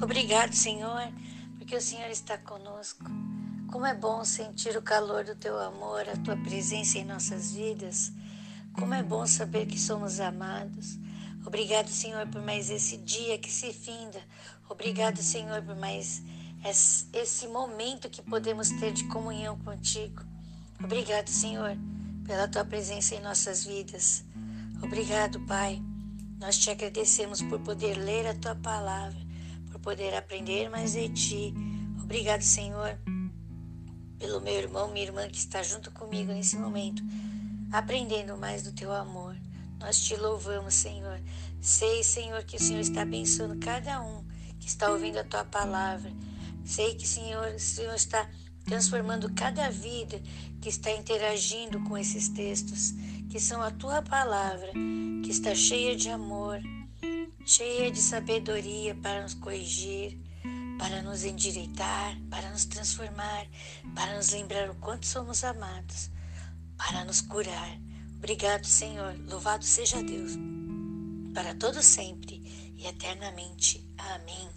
Obrigado, Senhor, porque o Senhor está conosco. Como é bom sentir o calor do teu amor, a tua presença em nossas vidas. Como é bom saber que somos amados. Obrigado, Senhor, por mais esse dia que se finda. Obrigado, Senhor, por mais esse momento que podemos ter de comunhão contigo. Obrigado, Senhor, pela tua presença em nossas vidas. Obrigado, Pai. Nós te agradecemos por poder ler a tua palavra, poder aprender mais de ti. Obrigado, Senhor, pelo meu irmão, minha irmã que está junto comigo nesse momento, aprendendo mais do teu amor. Nós te louvamos, Senhor. Sei, Senhor, que o Senhor está abençoando cada um que está ouvindo a tua palavra. Sei que, Senhor, o Senhor está transformando cada vida que está interagindo com esses textos, que são a tua palavra, que está cheia de amor, cheia de sabedoria para nos corrigir, para nos endireitar, para nos transformar, para nos lembrar o quanto somos amados, para nos curar. Obrigado, Senhor. Louvado seja Deus, para todo sempre e eternamente. Amém.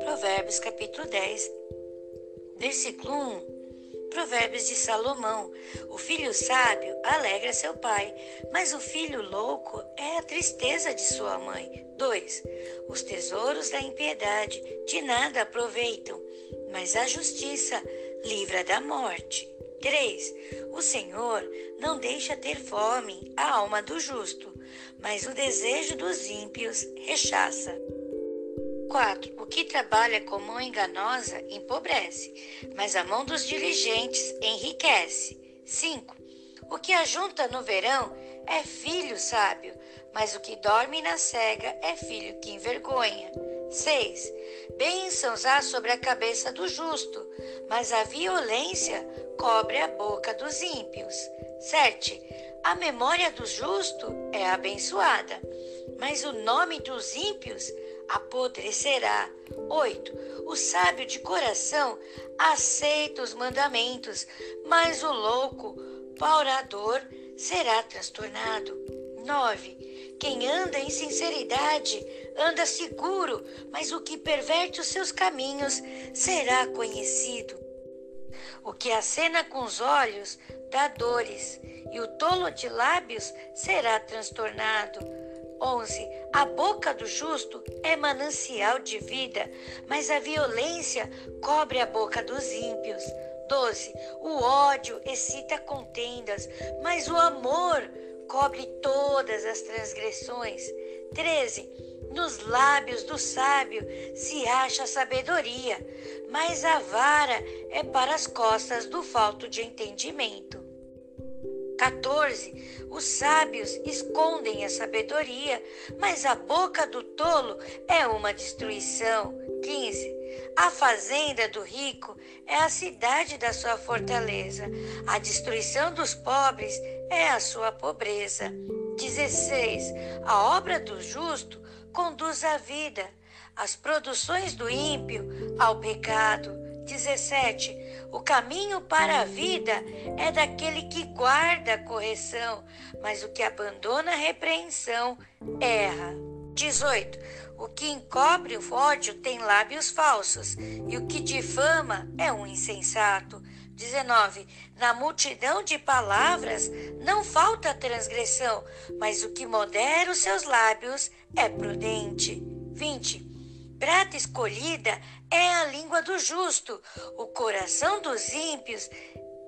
Provérbios capítulo 10, versículo 1. Provérbios de Salomão: O filho sábio alegra seu pai, mas o filho louco é a tristeza de sua mãe. 2. Os tesouros da impiedade de nada aproveitam, mas a justiça livra da morte. 3. O Senhor não deixa ter fome a alma do justo, mas o desejo dos ímpios rechaça. 4. O que trabalha com mão enganosa empobrece, mas a mão dos diligentes enriquece. 5. O que ajunta no verão é filho sábio, mas o que dorme na cega é filho que envergonha. 6. Bênçãos há sobre a cabeça do justo, mas a violência cobre a boca dos ímpios. 7. A memória do justo é abençoada, mas o nome dos ímpios apodrecerá. 8. O sábio de coração aceita os mandamentos, mas o louco, paurador, será transtornado. 9. Quem anda em sinceridade anda seguro, mas o que perverte os seus caminhos será conhecido. O que acena com os olhos dá dores, e o tolo de lábios será transtornado. 11. A boca do justo é manancial de vida, mas a violência cobre a boca dos ímpios. 12. O ódio excita contendas, mas o amor cobre todas as transgressões. 13. Nos lábios do sábio se acha sabedoria, mas a vara é para as costas do falto de entendimento. 14. Os sábios escondem a sabedoria, mas a boca do tolo é uma destruição. 15. A fazenda do rico é a cidade da sua fortaleza. A destruição dos pobres é a sua pobreza. 16. A obra do justo conduz à vida, as produções do ímpio ao pecado. 17. O caminho para a vida é daquele que guarda a correção, mas o que abandona a repreensão erra. 18. O que encobre o ódio tem lábios falsos, e o que difama é um insensato. 19. Na multidão de palavras não falta transgressão, mas o que modera os seus lábios é prudente. 20. Prata escolhida é a língua do justo, o coração dos ímpios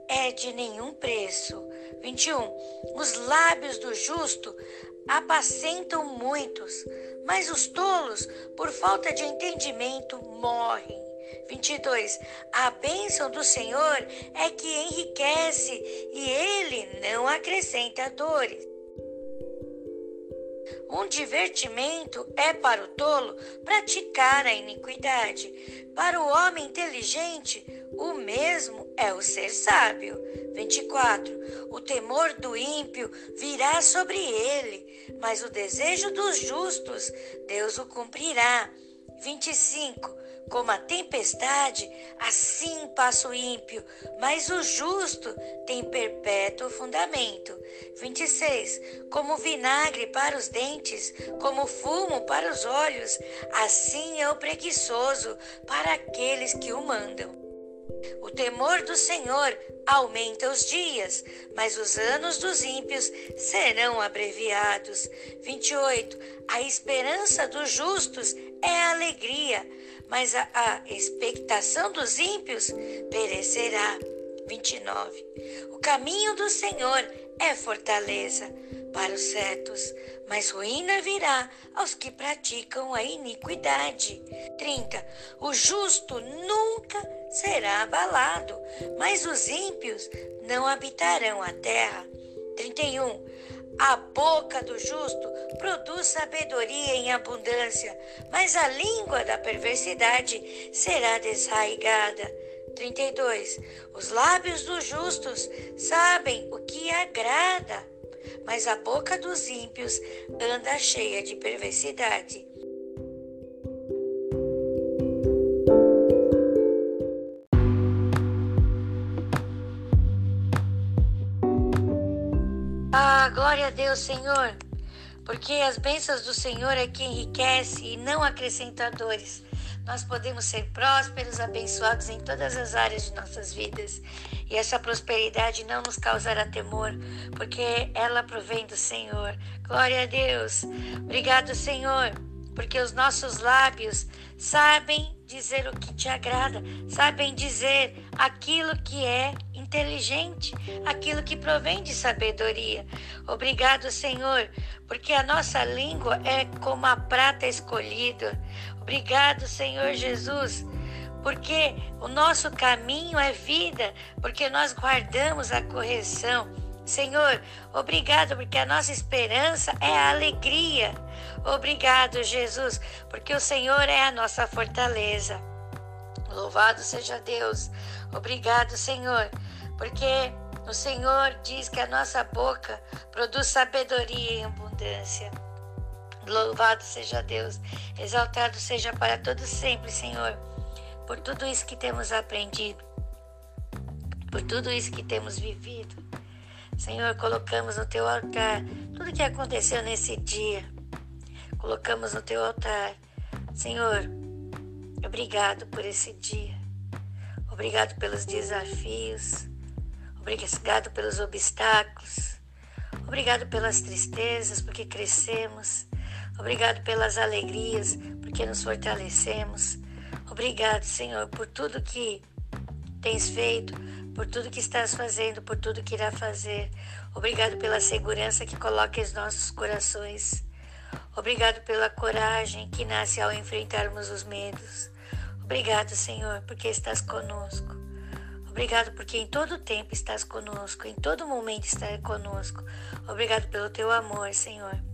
é de nenhum preço. 21. Os lábios do justo apacentam muitos, mas os tolos, por falta de entendimento, morrem. 22. A bênção do Senhor é que enriquece e ele não acrescenta dores. Um divertimento é para o tolo praticar a iniquidade. Para o homem inteligente, o mesmo é o ser sábio. 24. O temor do ímpio virá sobre ele, mas o desejo dos justos, Deus o cumprirá. 25. Como a tempestade, assim passa o ímpio, mas o justo tem perpétuo fundamento. 26. Como vinagre para os dentes, como fumo para os olhos, assim é o preguiçoso para aqueles que o mandam. O temor do Senhor aumenta os dias, mas os anos dos ímpios serão abreviados. 28. A esperança dos justos é alegria, mas a, a expectação dos ímpios perecerá. 29. O caminho do Senhor é fortaleza para os certos, mas ruína virá aos que praticam a iniquidade. 30. O justo nunca será abalado, mas os ímpios não habitarão a terra. 31. A boca do justo produz sabedoria em abundância, mas a língua da perversidade será desraigada. 32. Os lábios dos justos sabem o que agrada, mas a boca dos ímpios anda cheia de perversidade. Ah, glória a Deus, Senhor, porque as bênçãos do Senhor é que enriquece e não acrescenta dores. Nós podemos ser prósperos, abençoados em todas as áreas de nossas vidas. E essa prosperidade não nos causará temor, porque ela provém do Senhor. Glória a Deus. Obrigado, Senhor, porque os nossos lábios sabem dizer o que te agrada, sabem dizer aquilo que é inteligente, aquilo que provém de sabedoria. Obrigado, Senhor, porque a nossa língua é como a prata escolhida. Obrigado, Senhor Jesus, porque o nosso caminho é vida, porque nós guardamos a correção. Senhor, obrigado porque a nossa esperança é a alegria. Obrigado, Jesus, porque o Senhor é a nossa fortaleza. Louvado seja Deus. Obrigado, Senhor, porque o Senhor diz que a nossa boca produz sabedoria em abundância. Louvado seja Deus, exaltado seja para todos sempre, Senhor, por tudo isso que temos aprendido, por tudo isso que temos vivido. Senhor, colocamos no teu altar tudo que aconteceu nesse dia. Colocamos no teu altar. Senhor, obrigado por esse dia. Obrigado pelos desafios. Obrigado pelos obstáculos. Obrigado pelas tristezas, porque crescemos. Obrigado pelas alegrias, porque nos fortalecemos. Obrigado, Senhor, por tudo que tens feito, por tudo que estás fazendo, por tudo que irá fazer. Obrigado pela segurança que coloca em nossos corações. Obrigado pela coragem que nasce ao enfrentarmos os medos. Obrigado, Senhor, porque estás conosco. Obrigado porque em todo tempo estás conosco, em todo momento estás conosco. Obrigado pelo teu amor, Senhor.